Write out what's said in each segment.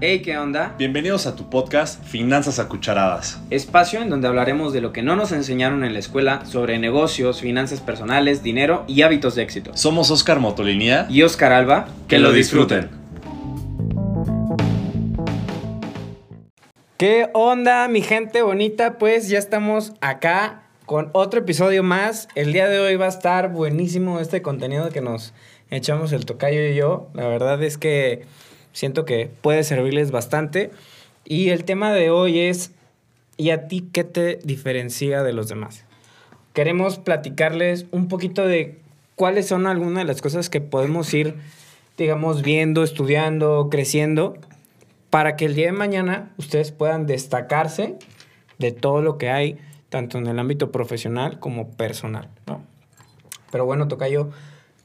Hey, ¿qué onda? Bienvenidos a tu podcast Finanzas a Cucharadas. Espacio en donde hablaremos de lo que no nos enseñaron en la escuela sobre negocios, finanzas personales, dinero y hábitos de éxito. Somos Oscar Motolinía Y Oscar Alba, Que lo disfruten. ¿Qué onda, mi gente bonita? Pues ya estamos acá con otro episodio más. El día de hoy va a estar buenísimo este contenido que nos echamos el tocayo y yo. La verdad es que siento que puede servirles bastante. Y el tema de hoy es, ¿y a ti qué te diferencia de los demás? Queremos platicarles un poquito de cuáles son algunas de las cosas que podemos ir, digamos, viendo, estudiando, creciendo, para que el día de mañana ustedes puedan destacarse de todo lo que hay, tanto en el ámbito profesional como personal, ¿no? Pero bueno, Tocayo,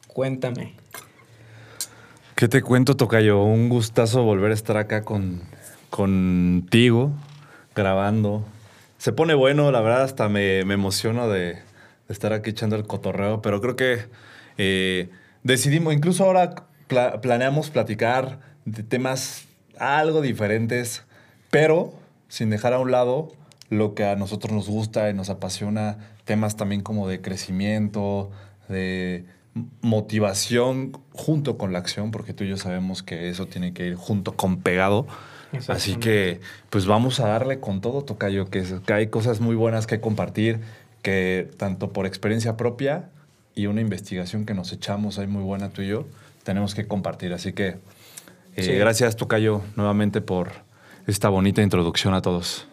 cuéntame. ¿Qué te cuento, Tocayo? Un gustazo volver a estar acá con, contigo, grabando. Se pone bueno, la verdad, hasta me, me emociono de, estar aquí echando el cotorreo, pero creo que eh, decidimos, incluso ahora pla- planeamos platicar de temas algo diferentes, pero sin dejar a un lado lo que a nosotros nos gusta y nos apasiona, temas también como de crecimiento, de motivación junto con la acción, porque tú y yo sabemos que eso tiene que ir junto con pegado. Así que, pues vamos a darle con todo, Tocayo, que, es- que hay cosas muy buenas que compartir, que tanto por experiencia propia y una investigación que nos echamos ahí muy buena tú y yo, tenemos que compartir. Así que, eh, Sí. gracias, Tocayo, nuevamente por esta bonita introducción a todos.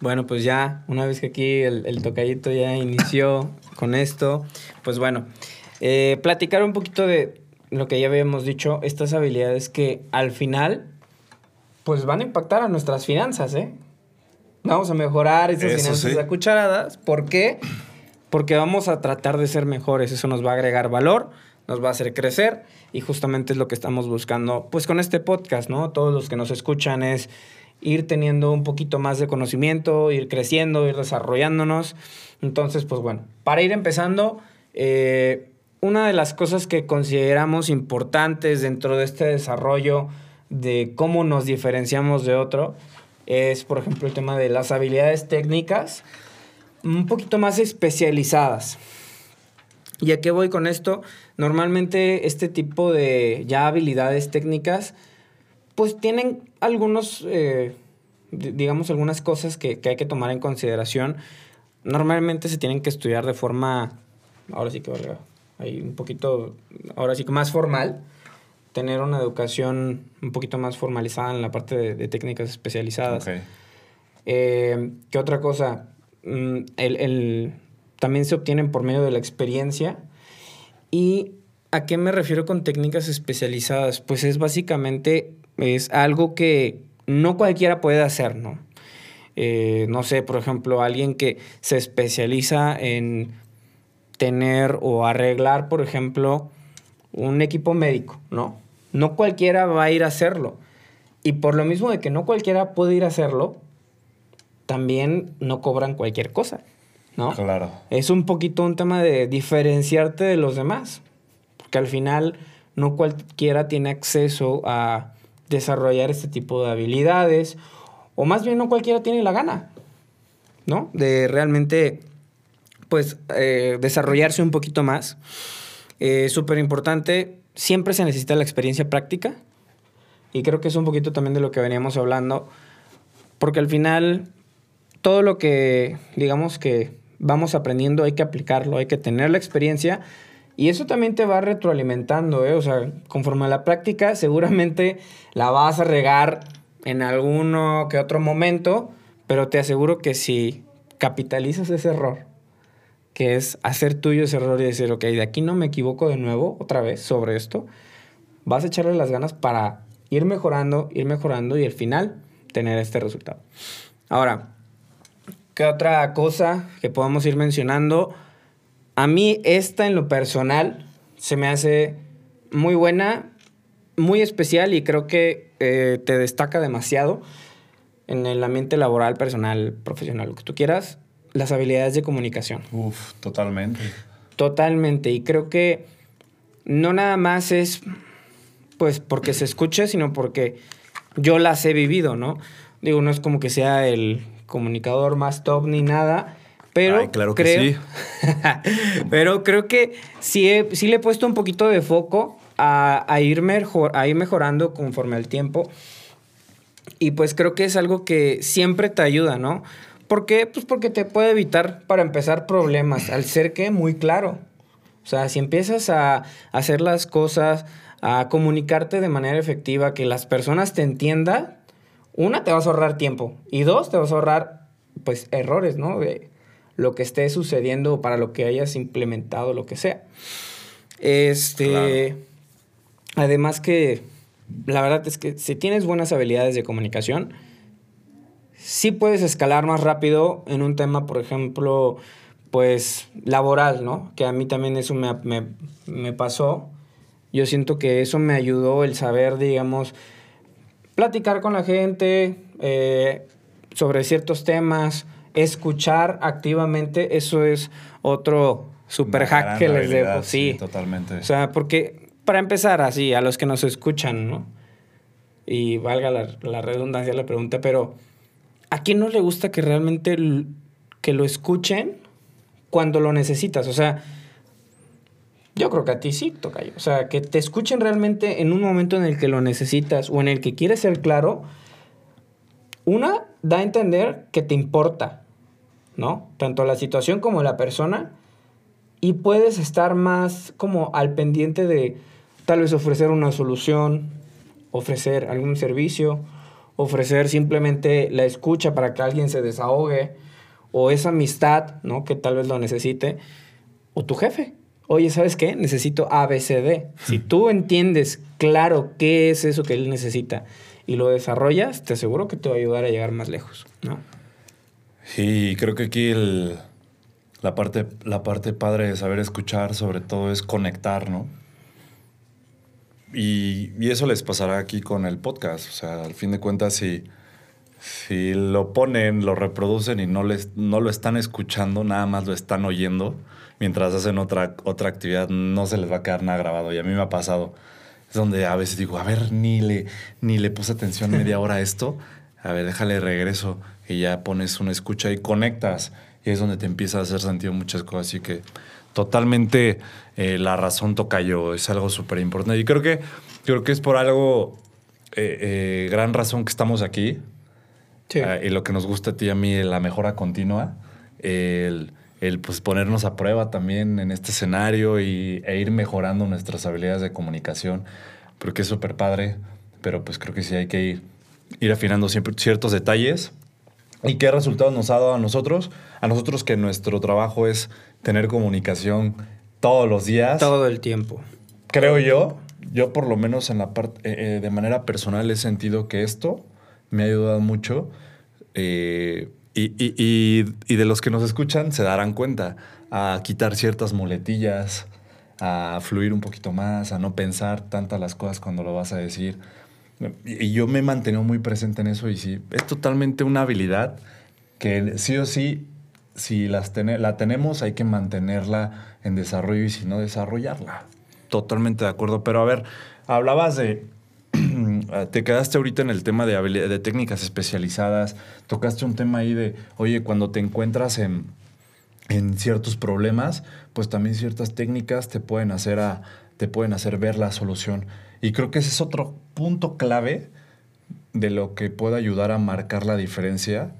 Bueno, pues ya, una vez que aquí el, el tocayito ya inició con esto, pues bueno, eh, platicar un poquito de lo que ya habíamos dicho, estas habilidades que al final, pues van a impactar a nuestras finanzas, ¿eh? Vamos a mejorar esas Eso finanzas sí. a cucharadas. ¿Por qué? Porque vamos a tratar de ser mejores. Eso nos va a agregar valor, nos va a hacer crecer y justamente es lo que estamos buscando, pues con este podcast, ¿no? Todos los que nos escuchan es ir teniendo un poquito más de conocimiento, ir creciendo, ir desarrollándonos. Entonces, pues bueno, para ir empezando, eh, una de las cosas que consideramos importantes dentro de este desarrollo de cómo nos diferenciamos de otro es, por ejemplo, el tema de las habilidades técnicas un poquito más especializadas. ¿Y a qué voy con esto? Normalmente este tipo de ya habilidades técnicas pues tienen algunos, eh, di- digamos, algunas cosas que, que hay que tomar en consideración. Normalmente se tienen que estudiar de forma, ahora sí que valga, ahí un poquito, ahora sí que más formal, tener una educación un poquito más formalizada en la parte de, de técnicas especializadas. Eh, ¿Qué otra cosa? Mm, el, el- también se obtienen por medio de la experiencia. ¿Y a qué me refiero con técnicas especializadas? Pues es básicamente es algo que no cualquiera puede hacer, ¿no? Eh, no sé, por ejemplo, alguien que se especializa en tener o arreglar, por ejemplo, un equipo médico, ¿no? No cualquiera va a ir a hacerlo. Y por lo mismo de que no cualquiera puede ir a hacerlo, también no cobran cualquier cosa, ¿no? Claro. Es un poquito un tema de diferenciarte de los demás, porque al final no cualquiera tiene acceso a desarrollar este tipo de habilidades, o más bien no cualquiera tiene la gana, ¿no? De realmente, pues, eh, desarrollarse un poquito más. Eh, Súper importante, siempre se necesita la experiencia práctica, y creo que es un poquito también de lo que veníamos hablando, porque al final todo lo que digamos que vamos aprendiendo hay que aplicarlo, hay que tener la experiencia y eso también te va retroalimentando, ¿eh? O sea, conforme a la práctica seguramente la vas a regar en alguno que otro momento, pero te aseguro que si capitalizas ese error, que es hacer tuyo ese error y decir, ok, de aquí no me equivoco de nuevo otra vez sobre esto, vas a echarle las ganas para ir mejorando, ir mejorando y al final tener este resultado. Ahora, ¿qué otra cosa que podamos ir mencionando? A mí esta en lo personal se me hace muy buena, muy especial y creo que eh, te destaca demasiado en el ambiente laboral, personal, profesional, lo que tú quieras, las habilidades de comunicación. Uf, totalmente. Totalmente. Y creo que no nada más es pues porque se escuche, sino porque yo las he vivido, ¿no? Digo, no es como que sea el comunicador más top ni nada, pero claro que creo, sí. pero creo que sí, sí le he puesto un poquito de foco a, ir mejor, a ir mejorando conforme al tiempo. Y pues creo que es algo que siempre te ayuda, ¿no? ¿Por qué? Pues porque te puede evitar, para empezar, problemas, al ser que muy claro. O sea, si empiezas a hacer las cosas, a comunicarte de manera efectiva, que las personas te entiendan, una, te vas a ahorrar tiempo. Y dos, te vas a ahorrar, pues, errores, ¿no? De lo que esté sucediendo para lo que hayas implementado, lo que sea. Este. Además que la verdad es que si tienes buenas habilidades de comunicación, sí puedes escalar más rápido en un tema, por ejemplo, pues laboral, ¿no? Que a mí también eso me, pasó. Yo siento que eso me ayudó el saber, digamos, platicar con la gente eh, sobre ciertos temas, escuchar activamente, eso es otro super hack que les dejo. Sí, sí, totalmente. O sea, porque para empezar así, a los que nos escuchan, ¿no? Y valga la, redundancia la pregunta, pero ¿a quién no le gusta que realmente que lo escuchen cuando lo necesitas? O sea, yo creo que a ti sí, Tocayo. O sea, que te escuchen realmente en un momento en el que lo necesitas o en el que quieres ser claro. Una, da a entender que te importa, ¿no? Tanto la situación como la persona. Y puedes estar más como al pendiente de tal vez ofrecer una solución, ofrecer algún servicio, ofrecer simplemente la escucha para que alguien se desahogue, o esa amistad, ¿no? Que tal vez lo necesite, o tu jefe. Oye, ¿sabes qué? Necesito ABCD. Si tú entiendes claro qué es eso que él necesita y lo desarrollas, te aseguro que te va a ayudar a llegar más lejos, ¿no? Sí, creo que aquí la, parte, la parte padre de saber escuchar sobre todo es conectar, ¿no? Y, eso les pasará aquí con el podcast. O sea, al fin de cuentas, si, si lo ponen, lo reproducen y no, les, no lo están escuchando, nada más lo están oyendo, mientras hacen otra, otra actividad, no se les va a quedar nada grabado. Y a mí me ha pasado. Es donde a veces digo, a ver, ni le, ni le puse atención media hora a esto. A ver, déjale regreso. Y ya pones una escucha y conectas. Y es donde te empieza a hacer sentido muchas cosas. Así que totalmente eh, la razón toca yo, es algo súper importante. Y creo que, creo que es por algo, eh, eh, gran razón que estamos aquí. y lo que nos gusta a ti y a mí, la mejora continua. El, pues, ponernos a prueba también en este escenario y, e ir mejorando nuestras habilidades de comunicación, porque es súper padre, pero pues creo que sí hay que ir, ir afinando siempre ciertos detalles. ¿Y qué resultados nos ha dado a nosotros? A nosotros que nuestro trabajo es tener comunicación todos los días. Todo el tiempo. Creo yo, yo por lo menos en la parte, eh, eh, de manera personal he sentido que esto me ha ayudado mucho. Eh, y, de los que nos escuchan se darán cuenta a quitar ciertas muletillas, a fluir un poquito más, a no pensar tantas las cosas cuando lo vas a decir. Y yo me he mantenido muy presente en eso y sí, es totalmente una habilidad que sí o sí si las la tenemos, hay que mantenerla en desarrollo y si no, desarrollarla. Totalmente de acuerdo. Pero a ver, hablabas de. te quedaste ahorita en el tema de, de técnicas especializadas. Tocaste un tema ahí de, oye, cuando te encuentras en, en ciertos problemas, pues también ciertas técnicas te pueden hacer a, te pueden hacer ver la solución. Y creo que ese es otro punto clave de lo que puede ayudar a marcar la diferencia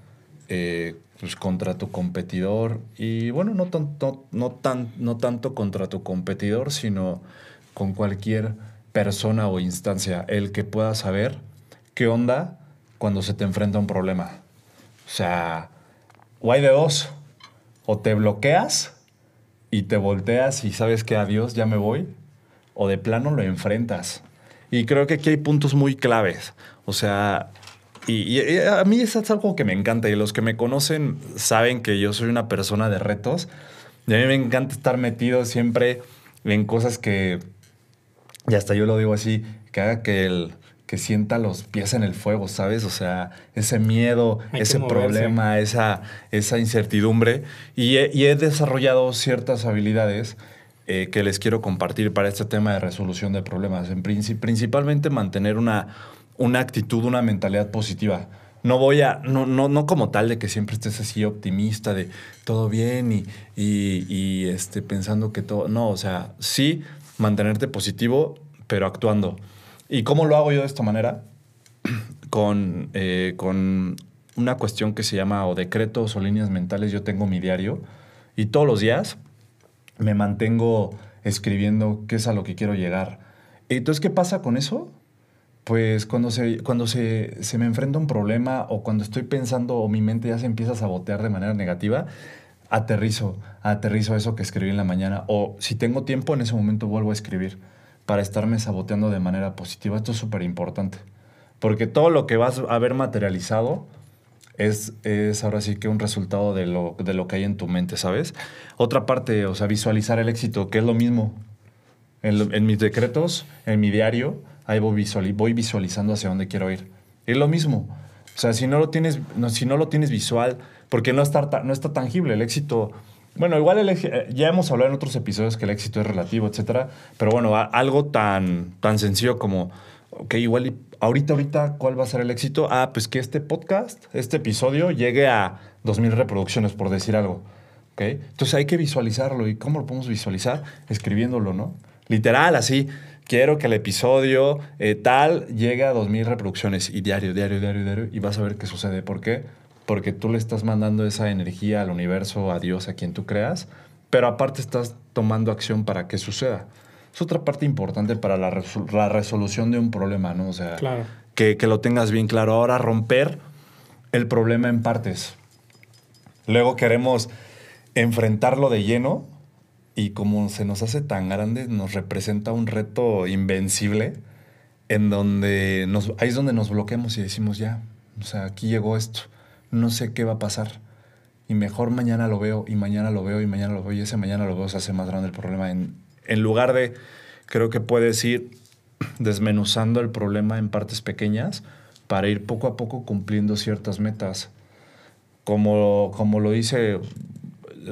eh, pues, contra tu competidor y bueno, no, tanto, no, tan, no tanto contra tu competidor, sino con cualquier persona o instancia, el que pueda saber qué onda cuando se te enfrenta a un problema. O sea, o hay de dos, o te bloqueas y te volteas y sabes que adiós, ya me voy, o de plano lo enfrentas. Y creo que aquí hay puntos muy claves. O sea, y, a mí es algo que me encanta y los que me conocen saben que yo soy una persona de retos y a mí me encanta estar metido siempre en cosas que, y hasta yo lo digo así, que haga que el que sienta los pies en el fuego, ¿sabes? O sea, ese miedo, ese problema, esa, esa incertidumbre. Y he, desarrollado ciertas habilidades eh, que les quiero compartir para este tema de resolución de problemas. En principalmente mantener una, una actitud, una mentalidad positiva. No voy a, no, no, no como tal de que siempre estés así optimista de todo bien y, y, y, este, pensando que todo. No, o sea, sí mantenerte positivo, pero actuando. ¿Y cómo lo hago yo de esta manera? con, eh, con una cuestión que se llama o decretos o líneas mentales. Yo tengo mi diario y todos los días me mantengo escribiendo qué es a lo que quiero llegar. Entonces, ¿qué pasa con eso? Pues cuando, se, cuando se, se me enfrenta un problema o cuando estoy pensando o mi mente ya se empieza a sabotear de manera negativa, aterrizo, aterrizo eso que escribí en la mañana. O si tengo tiempo, en ese momento vuelvo a escribir para estarme saboteando de manera positiva. Esto es súper importante. Porque todo lo que vas a ver materializado es, es ahora sí que un resultado de lo, de lo que hay en tu mente, ¿sabes? Otra parte, o sea, visualizar el éxito, que es lo mismo. En, mis decretos, en mi diario, ahí voy, voy visualizando hacia dónde quiero ir. Es lo mismo. O sea, si no lo tienes, si no lo tienes visual, porque no está, no está tangible el éxito. Bueno, igual el, ya hemos hablado en otros episodios que el éxito es relativo, etcétera. Pero bueno, algo tan, tan sencillo como, ok, igual y ahorita, ahorita, ¿cuál va a ser el éxito? Ah, pues que este podcast, este episodio, llegue a 2.000 reproducciones, por decir algo. ¿ok? Entonces hay que visualizarlo. ¿Y cómo lo podemos visualizar? Escribiéndolo, ¿no? Literal, así. Quiero que el episodio eh, tal llegue a 2.000 reproducciones y diario, diario, diario, diario. Y vas a ver qué sucede. ¿Por qué? Porque tú le estás mandando esa energía al universo, a Dios, a quien tú creas. Pero aparte estás tomando acción para que suceda es otra parte importante para la, resolución de un problema, ¿no? O sea, que, lo tengas bien claro. Ahora, romper el problema en partes. Luego queremos enfrentarlo de lleno y como se nos hace tan grande, nos representa un reto invencible en donde nos, ahí es donde nos bloqueamos y decimos, ya, o sea, aquí llegó esto, no sé qué va a pasar. Y mejor mañana lo veo, y mañana lo veo, y mañana lo veo, y ese mañana lo veo, se hace más grande el problema en, en lugar de, creo que puedes ir desmenuzando el problema en partes pequeñas para ir poco a poco cumpliendo ciertas metas. Como, como lo dice,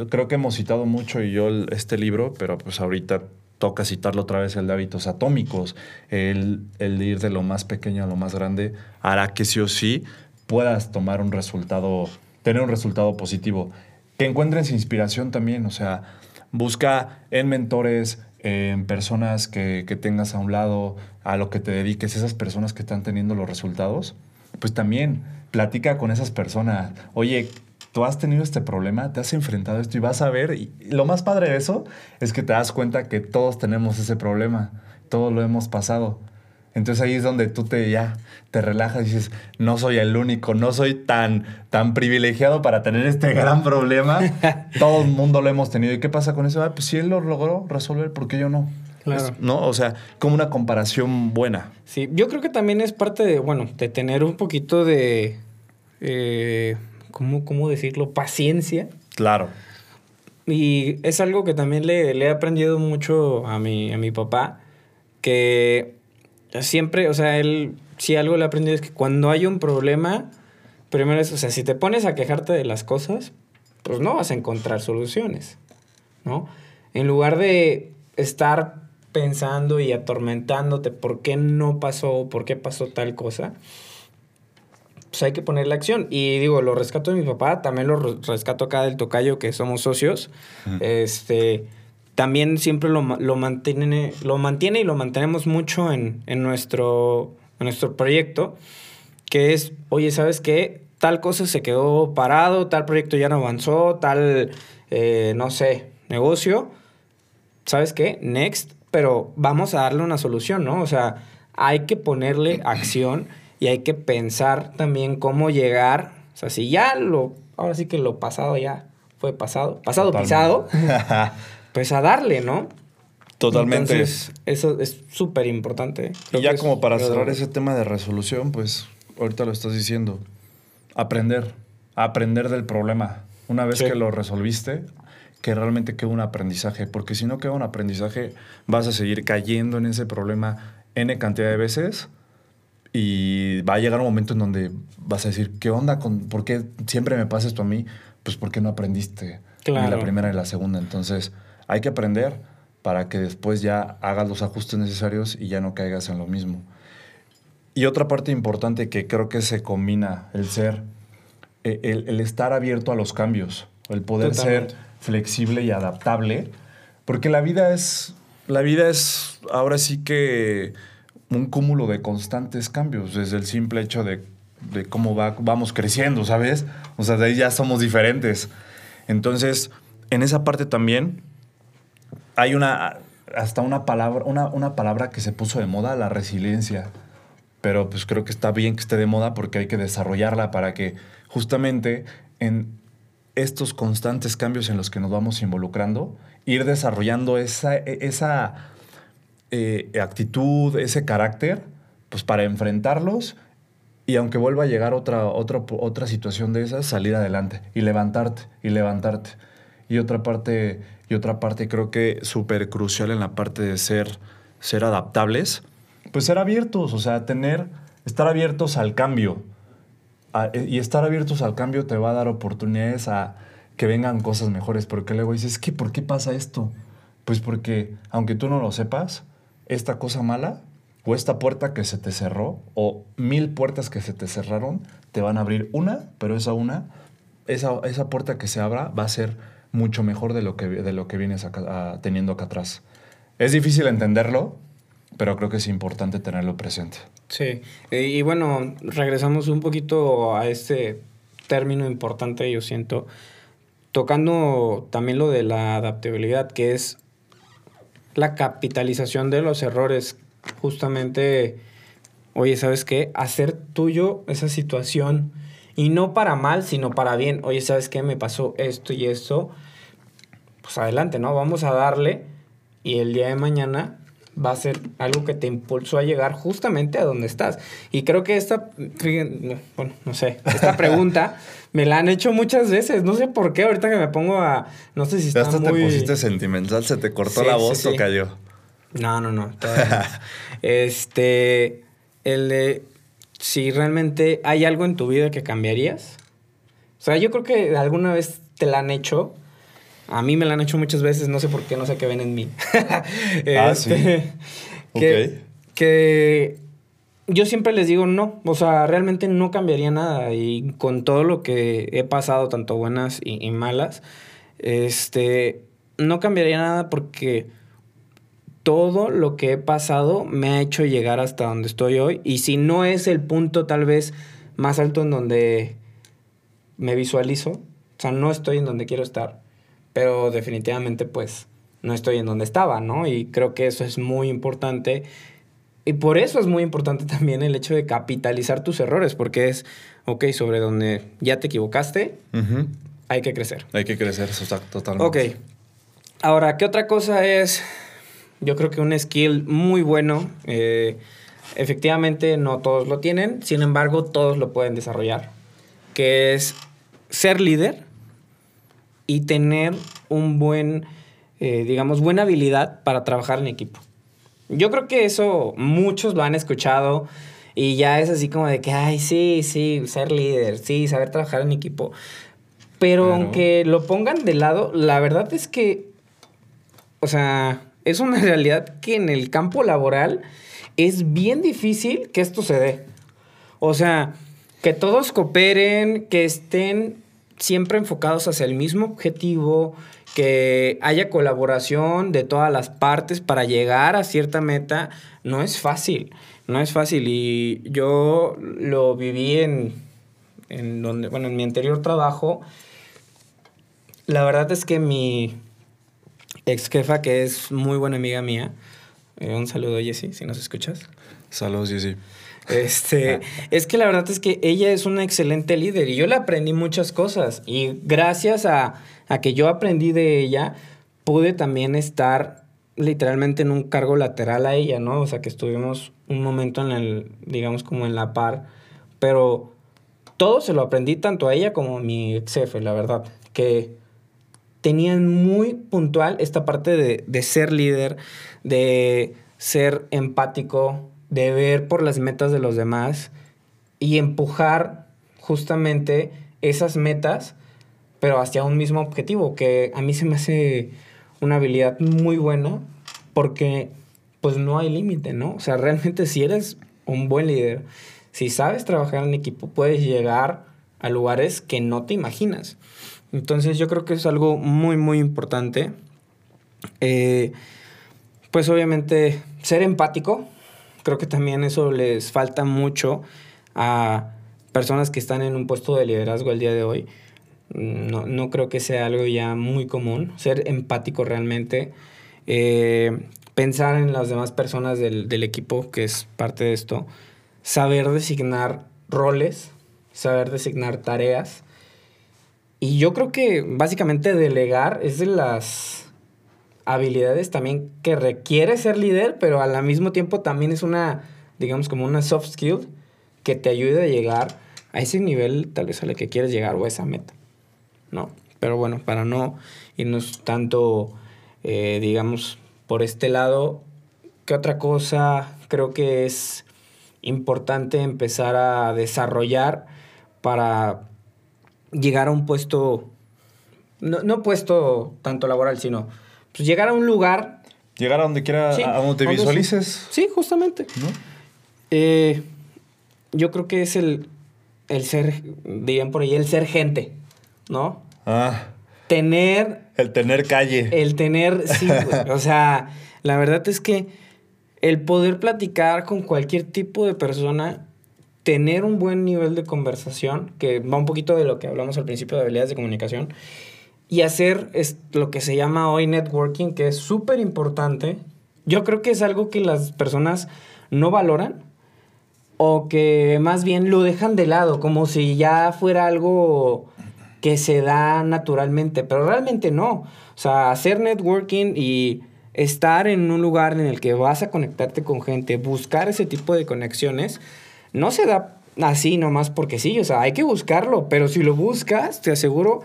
creo que hemos citado mucho y yo este libro, pero pues ahorita toca citarlo otra vez, el de hábitos atómicos, el, el de ir de lo más pequeño a lo más grande, hará que sí o sí puedas tomar un resultado, tener un resultado positivo. Que encuentres inspiración también, o sea, busca en mentores, en personas que, tengas a un lado, a lo que te dediques, esas personas que están teniendo los resultados, pues también platica con esas personas. Oye, tú has tenido este problema, te has enfrentado a esto y vas a ver. Y lo más padre de eso es que te das cuenta que todos tenemos ese problema, todos lo hemos pasado. Entonces ahí es donde tú te ya te relajas y dices, no soy el único, no soy tan, tan privilegiado para tener este gran problema. Todo el mundo lo hemos tenido. ¿Y qué pasa con eso? Ah, pues si él lo logró resolver, ¿por qué yo no? Claro. ¿No? O sea, como una comparación buena. Sí, yo creo que también es parte de, bueno, de tener un poquito de, eh, ¿cómo, ¿cómo, decirlo? Paciencia. Claro. Y es algo que también le, le he aprendido mucho a mi, a mi papá, que siempre, o sea, él, si algo le ha aprendido es que cuando hay un problema, primero es, o sea, si te pones a quejarte de las cosas, pues no vas a encontrar soluciones, ¿no? En lugar de estar pensando y atormentándote por qué no pasó, por qué pasó tal cosa, pues hay que ponerle acción. Y digo, lo rescato de mi papá, también lo rescato acá del tocayo, que somos socios. Este también siempre lo, lo, mantiene, lo mantiene y lo mantenemos mucho en, nuestro, nuestro proyecto, que es, oye, ¿sabes qué? Tal cosa se quedó parado, tal proyecto ya no avanzó, tal, eh, no sé, negocio. ¿Sabes qué? Next, pero vamos a darle una solución, ¿no? O sea, hay que ponerle acción y hay que pensar también cómo llegar. O sea, si ya lo, ahora sí que lo pasado ya fue pasado, pasado pisado. pues a darle, ¿no? Totalmente. Entonces, eso es súper importante. Y ya como para cerrar ese tema de resolución, pues ahorita lo estás diciendo, aprender, aprender del problema. Una vez que lo resolviste, que realmente quede un aprendizaje, porque si no queda un aprendizaje, vas a seguir cayendo en ese problema N cantidad de veces y va a llegar un momento en donde vas a decir, ¿qué onda? Con, ¿Por qué siempre me pasa esto a mí? Pues porque no aprendiste claro. la primera y la segunda. Entonces, hay que aprender para que después ya hagas los ajustes necesarios y ya no caigas en lo mismo. Y otra parte importante que creo que se combina, el ser, eh, el, estar abierto a los cambios, el poder ser flexible y adaptable, porque la vida es, la vida es ahora sí que un cúmulo de constantes cambios, desde el simple hecho de, cómo va, vamos creciendo, ¿sabes? O sea, de ahí ya somos diferentes. Entonces, en esa parte también hay una, hasta una palabra, una, una palabra que se puso de moda, la resiliencia pero pues creo que está bien que esté de moda porque hay que desarrollarla para que justamente en estos constantes cambios en los que nos vamos involucrando, ir desarrollando esa, esa eh, actitud, ese carácter, pues para enfrentarlos y aunque vuelva a llegar otra, otra, otra situación de esas, salir adelante y levantarte y levantarte. Y otra parte, y otra parte creo que súper crucial en la parte de ser, ser adaptables, pues ser abiertos, o sea, tener, estar abiertos al cambio. y estar abiertos al cambio te va a dar oportunidades a que vengan cosas mejores, porque luego dices, ¿qué? ¿Por qué pasa esto? Pues porque, aunque tú no lo sepas, esta cosa mala o esta puerta que se te cerró o mil puertas que se te cerraron, te van a abrir una, pero esa una, esa, esa puerta que se abra va a ser mucho mejor de lo que, de lo que vienes teniendo acá atrás. Es difícil entenderlo, pero creo que es importante tenerlo presente. Sí, eh, y bueno, regresamos un poquito a este término importante, yo siento, tocando también lo de la adaptabilidad, que es la capitalización de los errores. Justamente, oye, ¿sabes qué? Hacer tuyo esa situación y no para mal, sino para bien. Oye, ¿sabes qué? Me pasó esto y esto. Pues adelante, ¿no? Vamos a darle y el día de mañana va a ser algo que te impulsó a llegar justamente a donde estás. Y creo que esta, bueno, no sé, esta pregunta me la han hecho muchas veces. No sé por qué, ahorita que me pongo a, no sé si está hasta te pusiste sentimental, se te cortó la voz o cayó. No, no, no. este, el de, si realmente hay algo en tu vida que cambiarías. O sea, yo creo que alguna vez te la han hecho a mí me la han hecho muchas veces, no sé por qué, no sé qué ven en mí. ah, sí. Este, que, que yo siempre les digo no, o sea, realmente no cambiaría nada y con todo lo que he pasado, tanto buenas y, malas, este, no cambiaría nada porque todo lo que he pasado me ha hecho llegar hasta donde estoy hoy y si no es el punto tal vez más alto en donde me visualizo, o sea, no estoy en donde quiero estar, pero definitivamente pues no estoy en donde estaba, ¿no? Y creo que eso es muy importante. Y por eso es muy importante también el hecho de capitalizar tus errores, porque es, ok, sobre donde ya te equivocaste, hay que crecer. Hay que crecer, eso está totalmente. Ok. Ahora, ¿qué otra cosa es? Yo creo que un skill muy bueno. Eh, efectivamente, no todos lo tienen, sin embargo, todos lo pueden desarrollar, que es ser líder y tener un buen, eh, digamos, buena habilidad para trabajar en equipo. Yo creo que eso muchos lo han escuchado y ya es así como de que, ay, sí, sí, ser líder, sí, saber trabajar en equipo. Pero aunque lo pongan de lado, la verdad es que, o sea, es una realidad que en el campo laboral es bien difícil que esto se dé. O sea, que todos cooperen, que estén siempre enfocados hacia el mismo objetivo, que haya colaboración de todas las partes para llegar a cierta meta, no es fácil, no es fácil. Y yo lo viví en, en donde, bueno, en mi anterior trabajo. La verdad es que mi ex jefa, que es muy buena amiga mía, eh, un saludo, Jessy, si nos escuchas. Saludos, Jessy. Este, es que la verdad es que ella es una excelente líder y yo le aprendí muchas cosas y gracias a, que yo aprendí de ella, pude también estar literalmente en un cargo lateral a ella, ¿no? O sea, que estuvimos un momento en el, digamos, como en la par, pero todo se lo aprendí tanto a ella como a mi ex jefe, la verdad, que tenían muy puntual esta parte de, de ser líder, de ser empático, de ver por las metas de los demás y empujar justamente esas metas, pero hacia un mismo objetivo, que a mí se me hace una habilidad muy buena porque pues no hay límite, ¿no? O sea, realmente si eres un buen líder, si sabes trabajar en equipo, puedes llegar a lugares que no te imaginas. Entonces yo creo que es algo muy, muy importante. Eh, pues obviamente ser empático, creo que también eso les falta mucho a personas que están en un puesto de liderazgo el día de hoy. No, no creo que sea algo ya muy común, ser empático realmente, eh, pensar en las demás personas del, del equipo, que es parte de esto, saber designar roles, saber designar tareas. Y yo creo que básicamente delegar es de las habilidades también que requiere ser líder, pero al mismo tiempo también es una, digamos, como una soft skill que te ayude a llegar a ese nivel tal vez a que quieres llegar o a esa meta. ¿No? Pero bueno, para no irnos tanto, eh, digamos, por este lado, ¿qué otra cosa creo que es importante empezar a desarrollar para llegar a un puesto, no, no puesto tanto laboral, sino pues, llegar a un lugar. Llegar a donde quiera, a donde te visualices. Sí, justamente. Eh, yo creo que es el, el ser, dirían por ahí, el ser gente, ¿no? Ah. Tener. El tener calle. El tener, sí, o sea, la verdad es que el poder platicar con cualquier tipo de persona, tener un buen nivel de conversación, que va un poquito de lo que hablamos al principio de habilidades de comunicación, y hacer lo que se llama hoy networking, que es súper importante. Yo creo que es algo que las personas no valoran o que más bien lo dejan de lado, como si ya fuera algo que se da naturalmente, pero realmente no. O sea, hacer networking y estar en un lugar en el que vas a conectarte con gente, buscar ese tipo de conexiones, no se da así nomás porque sí, o sea, hay que buscarlo, pero si lo buscas, te aseguro,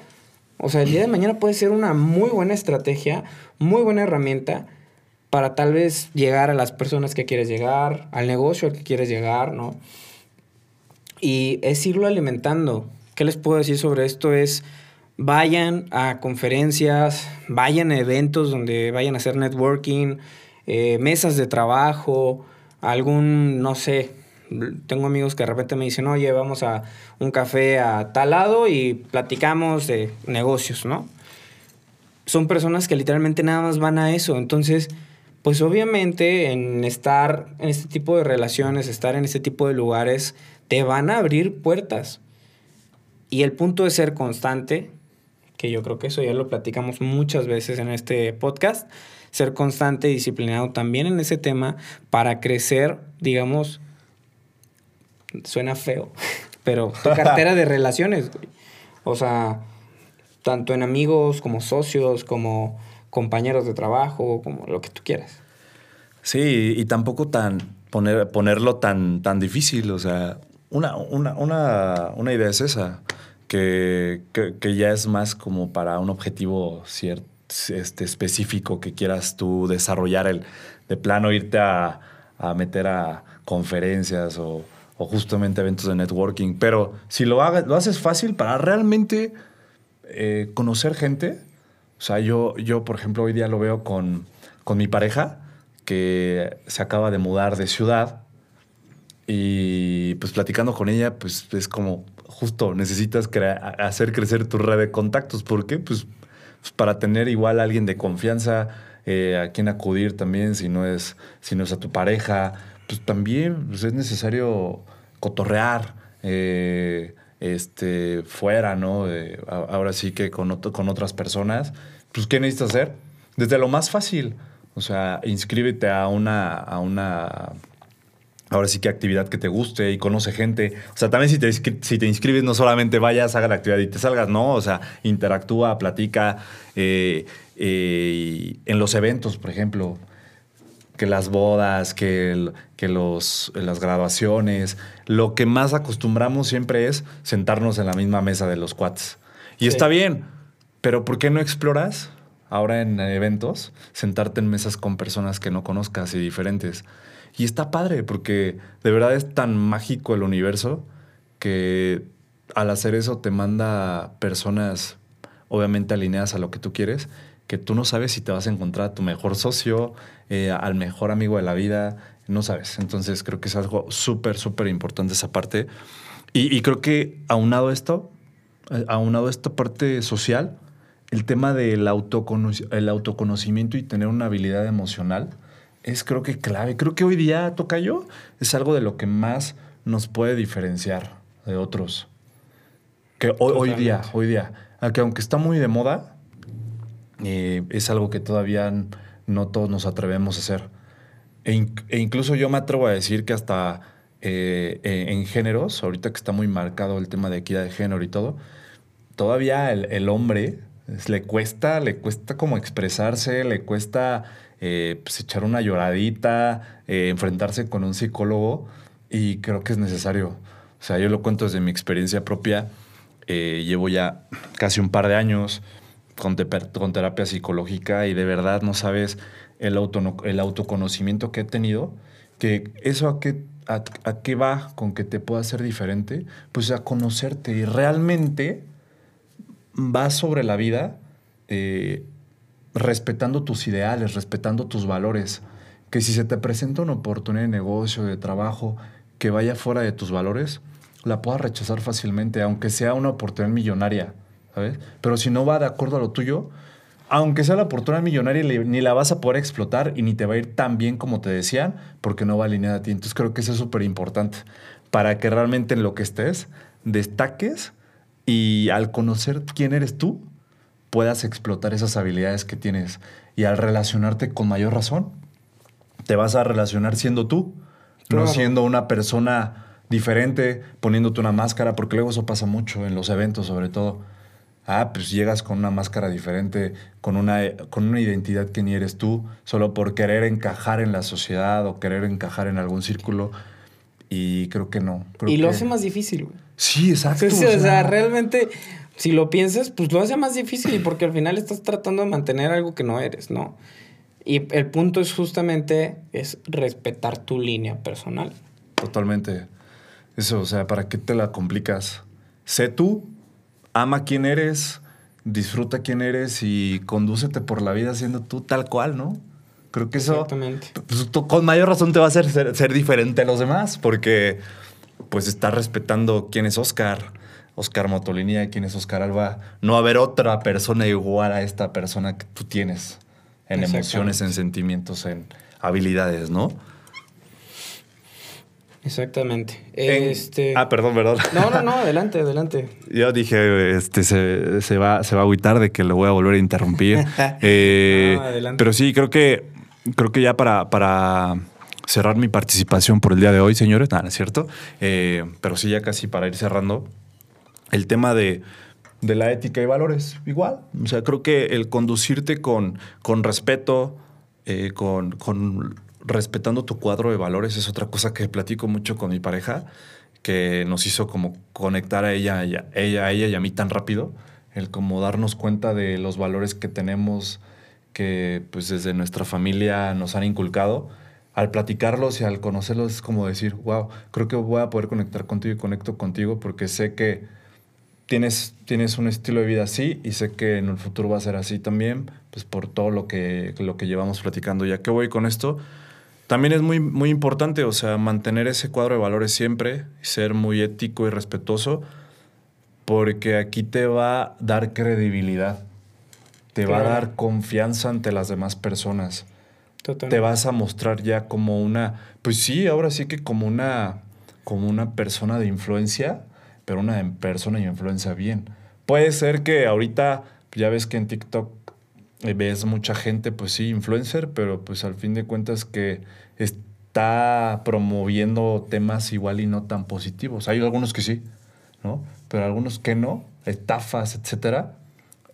o sea, el día de mañana puede ser una muy buena estrategia, muy buena herramienta para tal vez llegar a las personas que quieres llegar, al negocio al que quieres llegar, ¿no? Y es irlo alimentando. ¿Qué les puedo decir sobre esto? Es vayan a conferencias, vayan a eventos donde vayan a hacer networking, eh, mesas de trabajo, algún, no sé, tengo amigos que de repente me dicen, oye, vamos a un café a tal lado y platicamos de negocios, ¿no? Son personas que literalmente nada más van a eso. Entonces, pues obviamente en estar en este tipo de relaciones, estar en este tipo de lugares, te van a abrir puertas. Y el punto es ser constante, que yo creo que eso ya lo platicamos muchas veces en este podcast, ser constante y disciplinado también en ese tema para crecer, digamos, suena feo, pero tu cartera de relaciones, O sea, tanto en amigos como socios, como compañeros de trabajo, como lo que tú quieras. Sí, y tampoco tan poner, ponerlo tan, tan difícil. O sea, una, una, una, una idea es esa que, ya es más como para un objetivo cierto, este, específico que quieras tú desarrollar, el, de plano irte a, meter a conferencias o, justamente eventos de networking. Pero si lo, hagas, lo haces fácil para realmente eh, conocer gente, o sea, yo, yo, por ejemplo, hoy día lo veo con, con mi pareja, que se acaba de mudar de ciudad. Y pues platicando con ella, pues es como, justo necesitas hacer crecer tu red de contactos. ¿Por qué? Pues, pues para tener igual a alguien de confianza, eh, a quien acudir también, si no es, si no es a tu pareja, pues también pues, es necesario cotorrear eh, este, fuera, ¿no? ahora sí que con, otras personas. Pues, ¿qué necesitas hacer? Desde lo más fácil. O sea, inscríbete a una, a una ahora sí que actividad que te guste y conoce gente. O sea, también si te, si te inscribes, no solamente vayas, haga la actividad y te salgas, no, o sea, interactúa, platica. Eh, eh, en los eventos, por ejemplo, que las bodas, que, que los, las graduaciones, lo que más acostumbramos siempre es sentarnos en la misma mesa de los cuates. Y está bien, pero ¿por qué no exploras ahora en eventos sentarte en mesas con personas que no conozcas y diferentes? Y está padre porque de verdad es tan mágico el universo que al hacer eso te manda personas obviamente alineadas a lo que tú quieres que tú no sabes si te vas a encontrar a tu mejor socio, eh, al mejor amigo de la vida, no sabes. Entonces creo que es algo súper, súper importante esa parte. Y, y creo que aunado esto, eh, aunado esta parte social, el tema del autocono- el autoconocimiento y tener una habilidad emocional es creo que clave. Creo que hoy día, Tocayo, es algo de lo que más nos puede diferenciar de otros. Que hoy, hoy día, hoy día, que aunque está muy de moda, eh, es algo que todavía no todos nos atrevemos a hacer. E, e incluso yo me atrevo a decir que hasta eh, eh, en géneros, ahorita que está muy marcado el tema de equidad de género y todo, todavía el, el hombre le cuesta, le cuesta como expresarse, le cuesta eh, pues, echar una lloradita, eh, enfrentarse con un psicólogo y creo que es necesario. O sea, yo lo cuento desde mi experiencia propia. eh, llevo ya casi un par de años con, terapia psicológica y de verdad no sabes el, autoconocimiento que he tenido, que eso a qué, va con que te pueda hacer diferente, pues a conocerte y realmente vas sobre la vida eh, respetando tus ideales, respetando tus valores. Que si se te presenta una oportunidad de negocio, de trabajo, que vaya fuera de tus valores, la puedas rechazar fácilmente, aunque sea una oportunidad millonaria, ¿sabes? Pero si no va de acuerdo a lo tuyo, aunque sea la oportunidad millonaria, ni la vas a poder explotar y ni te va a ir tan bien como te decían, porque no va alineada a ti. Entonces creo que eso es súper importante para que realmente en lo que estés destaques y al conocer quién eres tú, puedas explotar esas habilidades que tienes. Y al relacionarte con mayor razón, te vas a relacionar siendo tú, Claro. no siendo una persona diferente, poniéndote una máscara, porque luego eso pasa mucho en los eventos sobre todo. Ah, pues llegas con una máscara diferente, con una, con una identidad que ni eres tú, solo por querer encajar en la sociedad o querer encajar en algún círculo. Y creo que no. Creo y lo que- hace más difícil, güey. Sí, exacto. Sí, sí, o sea, realmente, si lo piensas, pues lo hace más difícil porque al final estás tratando de mantener algo que no eres, ¿no? Y el punto es justamente es respetar tu línea personal. Totalmente. Eso, o sea, ¿para qué te la complicas? Sé tú, ama quién eres, disfruta quién eres y condúcete por la vida siendo tú tal cual, ¿no? Creo que eso, Exactamente. pues, tú con mayor razón te va a hacer ser, ser diferente a los demás, porque pues estás respetando quién es Oscar, Oscar Motolinía, quién es Oscar Alba. No va a haber otra persona igual a esta persona que tú tienes en emociones, en sentimientos, en habilidades, ¿no? Exactamente. En- Este... Ah, perdón, perdón. No, no, no, adelante, adelante. Yo dije, este, se, se va, se va a agüitar de que lo voy a volver a interrumpir. Eh, No, adelante. pero sí, creo que, creo que ya para, para cerrar mi participación por el día de hoy, señores, nada, ¿no es cierto? Eh, pero sí, ya casi para ir cerrando, el tema de, de la ética y valores, igual. O sea, creo que el conducirte con, con respeto, eh, con, con respetando tu cuadro de valores es otra cosa que platico mucho con mi pareja, que nos hizo como conectar a ella, a ella, a ella y a mí tan rápido, el como darnos cuenta de los valores que tenemos, que pues desde nuestra familia nos han inculcado. Al platicarlos y al conocerlos es como decir, wow, creo que voy a poder conectar contigo y conecto contigo porque sé que tienes, tienes un estilo de vida así y sé que en el futuro va a ser así también, pues por todo lo que, lo que llevamos platicando. Ya que voy con esto, también es muy, muy importante, o sea, mantener ese cuadro de valores siempre, ser muy ético y respetuoso, porque aquí te va a dar credibilidad, te va a dar confianza ante las demás personas Totalmente. te vas a mostrar ya como una, pues sí, ahora sí que como una, como una persona de influencia, pero una persona de influencia bien. Puede ser que ahorita, ya ves que en TikTok ves mucha gente, pues sí, influencer, pero pues al fin de cuentas que está promoviendo temas igual y no tan positivos. Hay algunos que sí, ¿no? Pero algunos que no, estafas, etcétera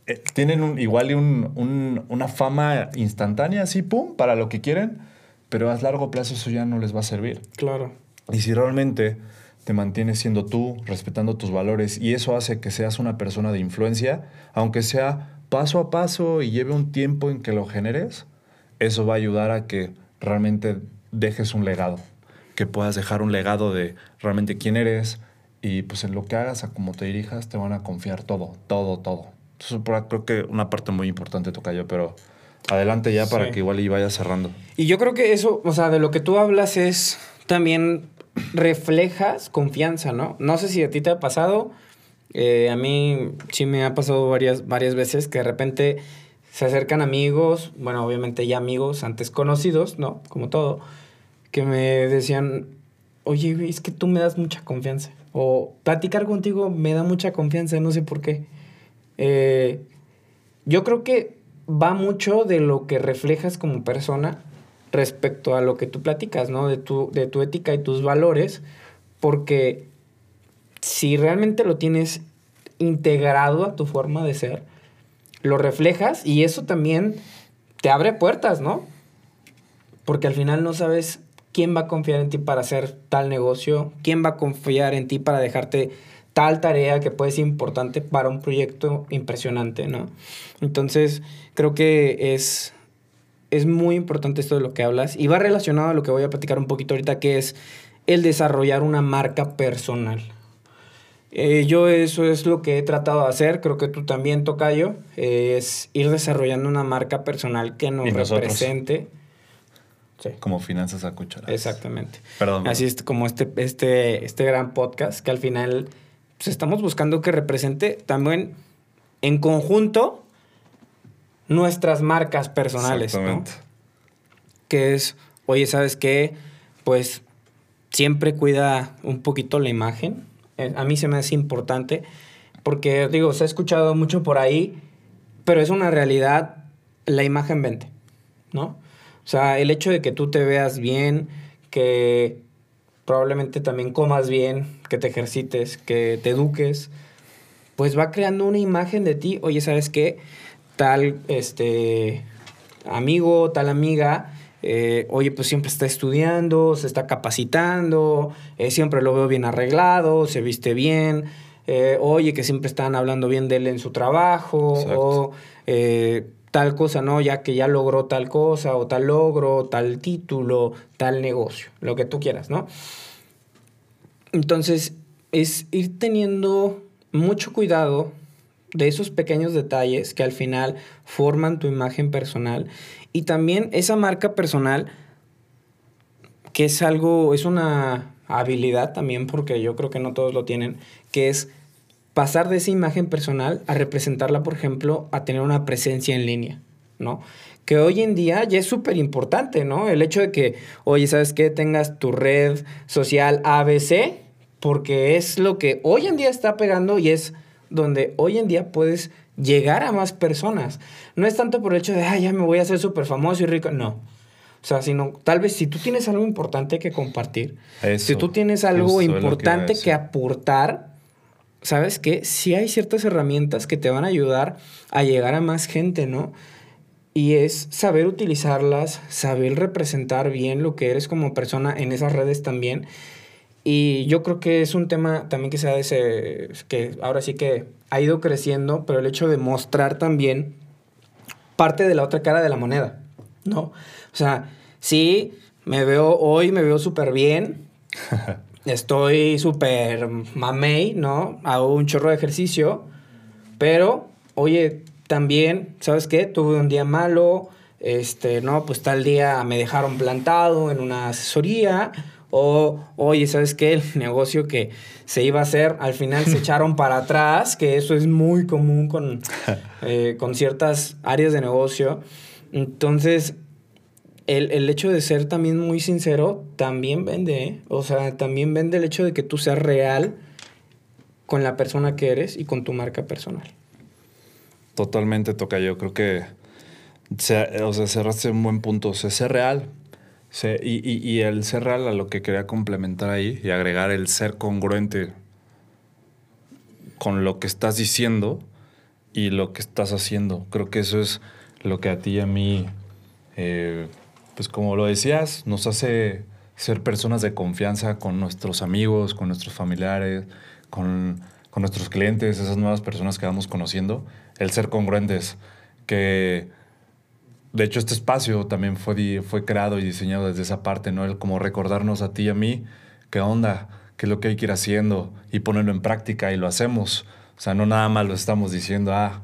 eh, tienen un, igual y un- un- una fama instantánea, así, pum, para lo que quieren, pero a largo plazo eso ya no les va a servir. Claro. Y si realmente te mantienes siendo tú, respetando tus valores, y eso hace que seas una persona de influencia, aunque sea paso a paso y lleve un tiempo en que lo generes, eso va a ayudar a que realmente dejes un legado, que puedas dejar un legado de realmente quién eres y pues en lo que hagas, a cómo te dirijas, te van a confiar todo, todo, todo. Eso por- creo que una parte muy importante toca yo, pero adelante ya para Sí. que igual y vaya cerrando. Y yo creo que eso, o sea, de lo que tú hablas es también reflejas confianza, ¿no? No sé si a ti te ha pasado, eh, a mí sí me ha pasado varias, varias veces que de repente se acercan amigos, bueno, obviamente ya amigos antes conocidos, ¿no? Como todo, que me decían, oye, es que tú me das mucha confianza. O platicar contigo me da mucha confianza, no sé por qué. Eh, yo creo que va mucho de lo que reflejas como persona respecto a lo que tú platicas, ¿no? De tu, de tu ética y tus valores, porque si realmente lo tienes integrado a tu forma de ser, lo reflejas y eso también te abre puertas, ¿no? Porque al final no sabes quién va a confiar en ti para hacer tal negocio, quién va a confiar en ti para dejarte tal tarea que puede ser importante para un proyecto impresionante, ¿no? Entonces, creo que es, es muy importante esto de lo que hablas y va relacionado a lo que voy a platicar un poquito ahorita, que es el desarrollar una marca personal. Eh, yo eso es lo que he tratado de hacer, creo que tú también, Tocayo, eh, es ir desarrollando una marca personal que nos represente. Sí, Como finanzas a cucharadas. exactamente. Perdón. Así es como este, este, este gran podcast que al final pues, estamos buscando que represente también en conjunto nuestras marcas personales. Que es, oye, ¿sabes qué? Pues siempre cuida un poquito la imagen. Eh, A mí se me hace importante porque, digo, se ha escuchado mucho por ahí, pero es una realidad, la imagen vende, ¿no? O sea, el hecho de que tú te veas bien, que probablemente también comas bien, que te ejercites, que te eduques, pues va creando una imagen de ti. Oye, ¿sabes qué? Tal, este, amigo, tal amiga, eh, oye, pues siempre está estudiando, se está capacitando, eh, siempre lo veo bien arreglado, se viste bien, eh, oye, que siempre están hablando bien de él en su trabajo, Exacto. o tal cosa, ¿no? Ya que ya logró tal cosa, o tal logro, tal título, tal negocio, lo que tú quieras, ¿no? Entonces, es ir teniendo mucho cuidado de esos pequeños detalles que al final forman tu imagen personal y también esa marca personal que es algo, es una habilidad también porque yo creo que no todos lo tienen, que es pasar de esa imagen personal a representarla, por ejemplo, a tener una presencia en línea, ¿no? Que hoy en día ya es súper importante, ¿no? El hecho de que, oye, ¿sabes qué? Tengas tu red social ABC, porque es lo que hoy en día está pegando y es donde hoy en día puedes llegar a más personas. No es tanto por el hecho de, ay, ya me voy a hacer súper famoso y rico. No. O sea, sino tal vez si tú tienes algo importante que compartir, Eso, si tú tienes algo que importante decir. que aportar, ¿sabes qué? Sí hay ciertas herramientas que te van a ayudar a llegar a más gente, ¿no? Y es saber utilizarlas, saber representar bien lo que eres como persona en esas redes también. Y yo creo que es un tema también que se ha de se- que ahora sí que ha ido creciendo, pero el hecho de mostrar también parte de la otra cara de la moneda, ¿no? O sea, sí, me veo hoy, me veo súper bien, estoy súper mamey, ¿no? Hago un chorro de ejercicio, pero, oye, también, ¿sabes qué? Tuve un día malo, este, no, pues tal día me dejaron plantado en una asesoría, o, oye, ¿sabes qué? El negocio que se iba a hacer, al final se echaron para atrás, que eso es muy común con, eh, con ciertas áreas de negocio. Entonces, el, el hecho de ser también muy sincero también vende, ¿eh? O sea, también vende el hecho de que tú seas real con la persona que eres y con tu marca personal. Totalmente toca yo. Creo que o sea, cerraste un buen punto. O sea, ser real. Y el ser real a lo que quería complementar ahí y agregar el ser congruente con lo que estás diciendo y lo que estás haciendo. Creo que eso es lo que a ti y a mí, eh, pues como lo decías, nos hace ser personas de confianza con nuestros amigos, con nuestros familiares, con, con nuestros clientes, esas nuevas personas que vamos conociendo. El ser congruentes, que de hecho este espacio también fue, fue creado y diseñado desde esa parte, ¿no? El como recordarnos a ti y a mí qué onda, qué es lo que hay que ir haciendo y ponerlo en práctica y lo hacemos. O sea, no nada más lo estamos diciendo, ah,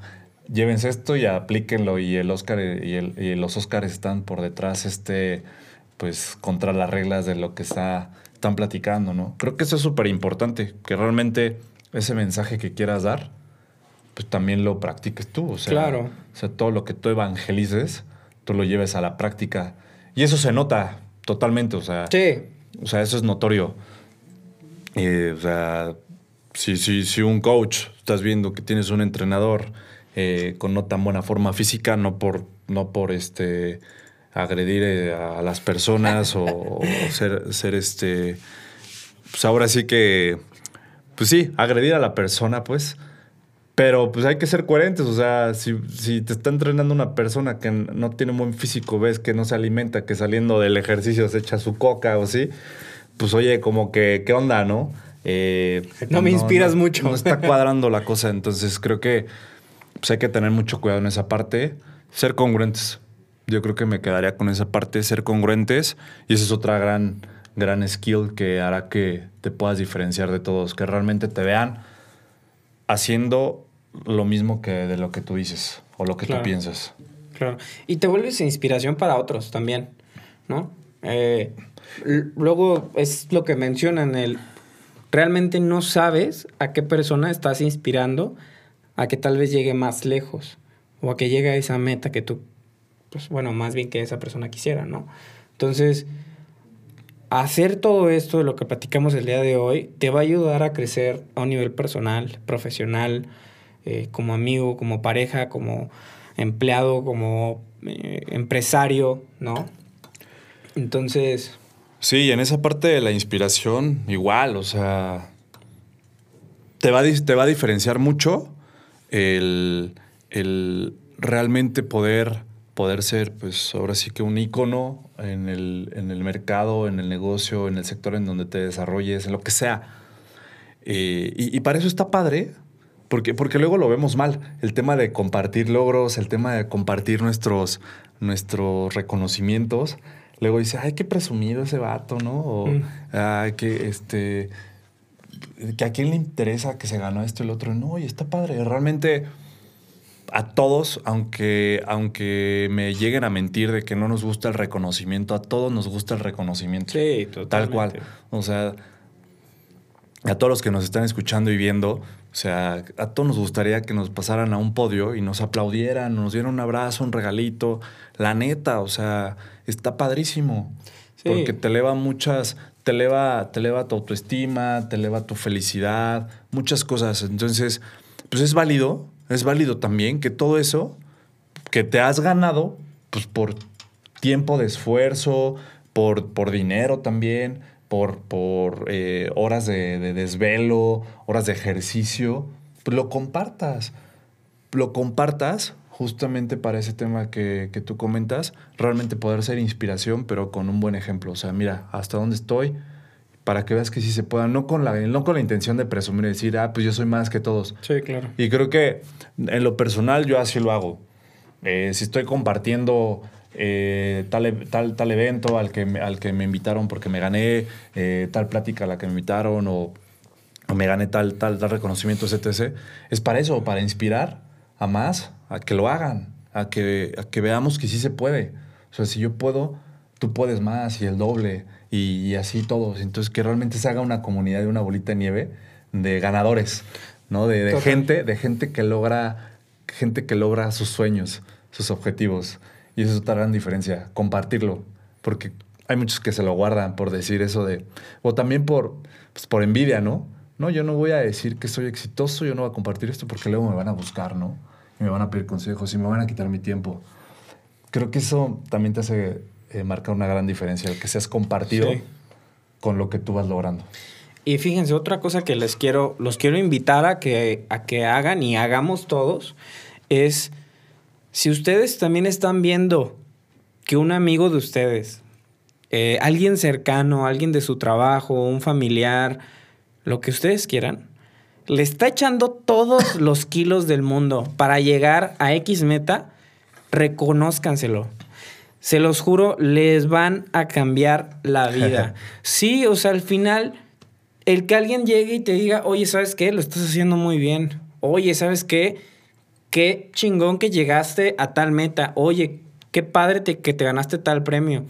llévense esto y aplíquenlo y el Oscar y, el, y los Oscars están por detrás, este, pues contra las reglas de lo que está, están platicando, ¿no? Creo que eso es súper importante, que realmente ese mensaje que quieras dar, pues también lo practiques tú, o sea, Claro. o sea, todo lo que tú evangelices, tú lo lleves a la práctica. Y eso se nota totalmente, o sea, Sí, o sea, eso es notorio. Eh, o sea, si, si, si un coach estás viendo que tienes un entrenador eh, con no tan buena forma física, no por, no por este agredir eh, a las personas o, o ser, ser este. Pues ahora sí que. Pues sí, agredir a la persona, pues. Pero pues hay que ser coherentes, o sea, si, si te está entrenando una persona que no tiene un buen físico, ves que no se alimenta, que saliendo del ejercicio se echa su coca o así, pues oye, como que, ¿qué onda, no? Eh, No me inspiras mucho. No está cuadrando la cosa, entonces creo que pues hay que tener mucho cuidado en esa parte, ser congruentes. Yo creo que me quedaría con esa parte, ser congruentes, y esa es otra gran, gran skill que hará que te puedas diferenciar de todos, que realmente te vean haciendo lo mismo que de lo que tú dices o lo que Claro. tú piensas. claro. Y te vuelves inspiración para otros también, ¿no? Eh, luego es lo que mencionan, el realmente no sabes a qué persona estás inspirando a que tal vez llegue más lejos o a que llegue a esa meta que tú, pues bueno, más bien que esa persona quisiera, ¿no? Entonces, hacer todo esto de lo que platicamos el día de hoy te va a ayudar a crecer a un nivel personal, profesional, eh, como amigo, como pareja, como empleado, como eh, empresario, ¿no? Entonces, Sí, en esa parte de la inspiración, igual, o sea, te va a, te va a diferenciar mucho el, el realmente poder, poder ser, pues ahora sí que un ícono en el, en el mercado, en el negocio, en el sector en donde te desarrolles, en lo que sea. Eh, y para eso está padre, porque, porque luego lo vemos mal. El tema de compartir logros, el tema de compartir nuestros, nuestros reconocimientos. Luego dice, ay, qué presumido ese vato, ¿no? O, Mm. ay, que este. que a quién le interesa que se ganó esto y el otro. No, y está padre. Realmente a todos, aunque, aunque me lleguen a mentir de que no nos gusta el reconocimiento, a todos nos gusta el reconocimiento. sí, Tal cual. O sea, a todos los que nos están escuchando y viendo, o sea, a todos nos gustaría que nos pasaran a un podio y nos aplaudieran, nos dieran un abrazo, un regalito. La neta, o sea, está padrísimo. Sí. Porque te eleva muchas, te eleva, te eleva tu autoestima, te eleva tu felicidad, muchas cosas. Entonces, pues es válido, es válido también que todo eso que te has ganado, pues por tiempo de esfuerzo, por, por dinero también, por, por eh, horas de, de desvelo, horas de ejercicio, pues lo compartas. Lo compartas justamente para ese tema que, que tú comentas, realmente poder ser inspiración, pero con un buen ejemplo. O sea, mira, hasta dónde estoy, para que veas que sí se pueda, no con la, no con la intención de presumir y decir, ah, pues yo soy más que todos. Sí, claro. Y creo que en lo personal yo así lo hago. Eh, si estoy compartiendo eh, tal, e- tal, tal evento al que, me, al que me invitaron porque me gané, eh, tal plática a la que me invitaron o, o me gané tal, tal, tal reconocimiento, etc. Es para eso, para inspirar a más, a que lo hagan, a que, a que veamos que sí se puede. O sea, si yo puedo, tú puedes más y el doble y, y así todos. Entonces, que realmente se haga una comunidad de una bolita de nieve de ganadores, ¿no? De, de gente, de gente que logra, gente que logra sus sueños, sus objetivos. Y eso es otra gran diferencia, compartirlo. Porque hay muchos que se lo guardan por decir eso de. O también por, pues, por envidia, ¿no? No, yo no voy a decir que soy exitoso, yo no voy a compartir esto porque luego me van a buscar, ¿no? Y me van a pedir consejos y me van a quitar mi tiempo. Creo que eso también te hace eh, marcar una gran diferencia, el que seas compartido Sí. con lo que tú vas logrando. Y fíjense, otra cosa que les quiero, los quiero invitar a que, a que hagan y hagamos todos es, si ustedes también están viendo que un amigo de ustedes, eh, alguien cercano, alguien de su trabajo, un familiar, lo que ustedes quieran, le está echando todos los kilos del mundo para llegar a X meta, reconózcanselo. Se los juro, les van a cambiar la vida. Sí, o sea, al final, el que alguien llegue y te diga, oye, ¿sabes qué? Lo estás haciendo muy bien. Oye, ¿sabes qué? Qué chingón que llegaste a tal meta. Oye, qué padre que te ganaste tal premio.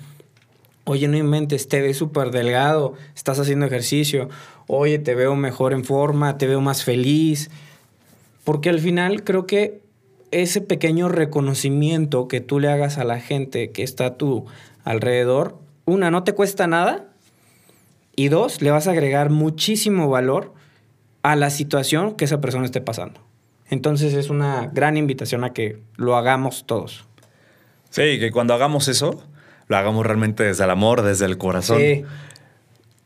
Oye, no inventes, te ves súper delgado, estás haciendo ejercicio. Oye, te veo mejor en forma, te veo más feliz. Porque al final creo que ese pequeño reconocimiento que tú le hagas a la gente que está a tu alrededor, una, no te cuesta nada. Y dos, le vas a agregar muchísimo valor a la situación que esa persona esté pasando. Entonces es una gran invitación a que lo hagamos todos. Sí, que cuando hagamos eso, lo hagamos realmente desde el amor, desde el corazón. Sí.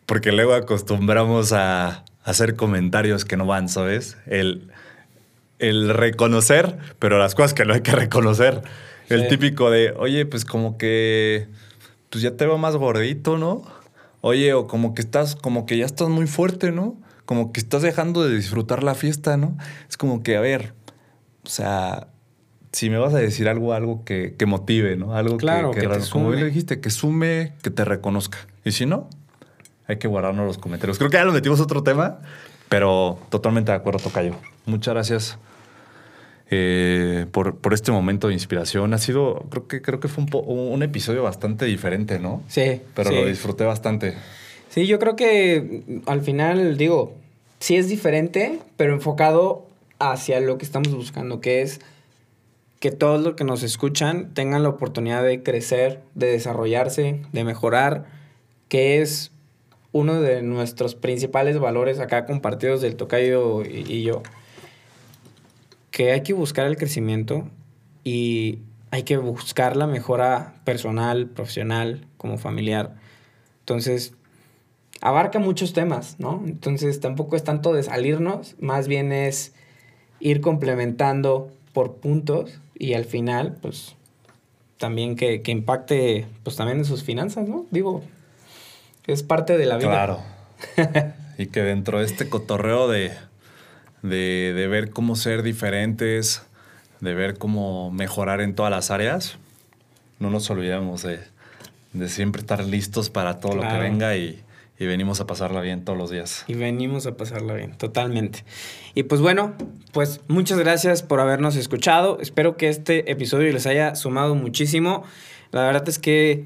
Porque luego acostumbramos a hacer comentarios que no van, ¿sabes? El, el reconocer, pero las cosas que no hay que reconocer. El típico de, oye, pues como que, pues ya te veo más gordito, ¿no? Oye, o como que estás, como que ya estás muy fuerte, ¿no? Como que estás dejando de disfrutar la fiesta, ¿no? Es como que, a ver, o sea, si me vas a decir algo, algo que, motive, ¿no? Algo claro, que, que, como le dijiste, que sume, que te reconozca. Y si no, hay que guardarnos los comentarios. Creo que ya lo metimos otro tema, pero totalmente de acuerdo, Tocayo. Muchas gracias eh, por, por, este momento de inspiración. Ha sido, creo que, creo que fue un, un episodio bastante diferente, ¿no? Sí. Pero lo disfruté bastante. Sí, yo creo que al final, digo, sí es diferente, pero enfocado hacia lo que estamos buscando, que es que todos los que nos escuchan tengan la oportunidad de crecer, de desarrollarse, de mejorar, que es uno de nuestros principales valores acá compartidos del Tocayo y, yo, que hay que buscar el crecimiento y hay que buscar la mejora personal, profesional, como familiar. Entonces, abarca muchos temas, ¿no? Entonces, tampoco es tanto de salirnos, más bien es ir complementando por puntos y al final, pues, también que, que impacte, pues, también en sus finanzas, ¿no? Digo, es parte de la vida. Claro. y que dentro de este cotorreo de, de, ver cómo ser diferentes, de ver cómo mejorar en todas las áreas, no nos olvidemos de, siempre estar listos para todo lo que venga y, y venimos a pasarla bien todos los días. Y venimos a pasarla bien, totalmente. Y pues bueno, pues muchas gracias por habernos escuchado. Espero que este episodio les haya sumado muchísimo. La verdad es que,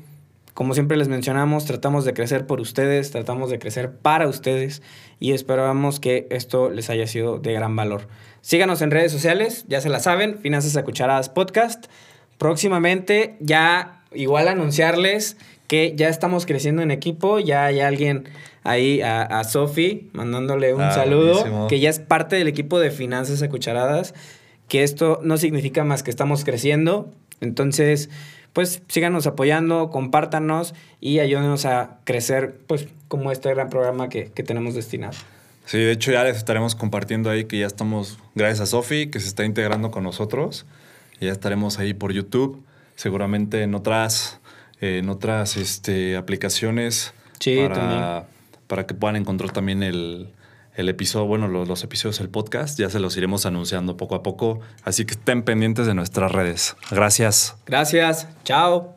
como siempre les mencionamos, tratamos de crecer por ustedes, tratamos de crecer para ustedes y esperamos que esto les haya sido de gran valor. Síganos en redes sociales, ya se la saben, Finanzas a Cucharadas Podcast. Próximamente ya igual anunciarles que ya estamos creciendo en equipo, ya hay alguien ahí a, a Sofi mandándole un ah, saludo, que ya es parte del equipo de Finanzas a Cucharadas, que esto no significa más que estamos creciendo, entonces pues síganos apoyando, compártanos y ayúdenos a crecer pues como este gran programa que, que tenemos destinado. Sí, de hecho ya les estaremos compartiendo ahí que ya estamos, gracias a Sofi, que se está integrando con nosotros. ya estaremos ahí por YouTube, seguramente en otras en otras este, aplicaciones para, para, que puedan encontrar también el, episodio, bueno, los, los, episodios del podcast. Ya se los iremos anunciando poco a poco. Así que estén pendientes de nuestras redes. Gracias. Gracias. Chao.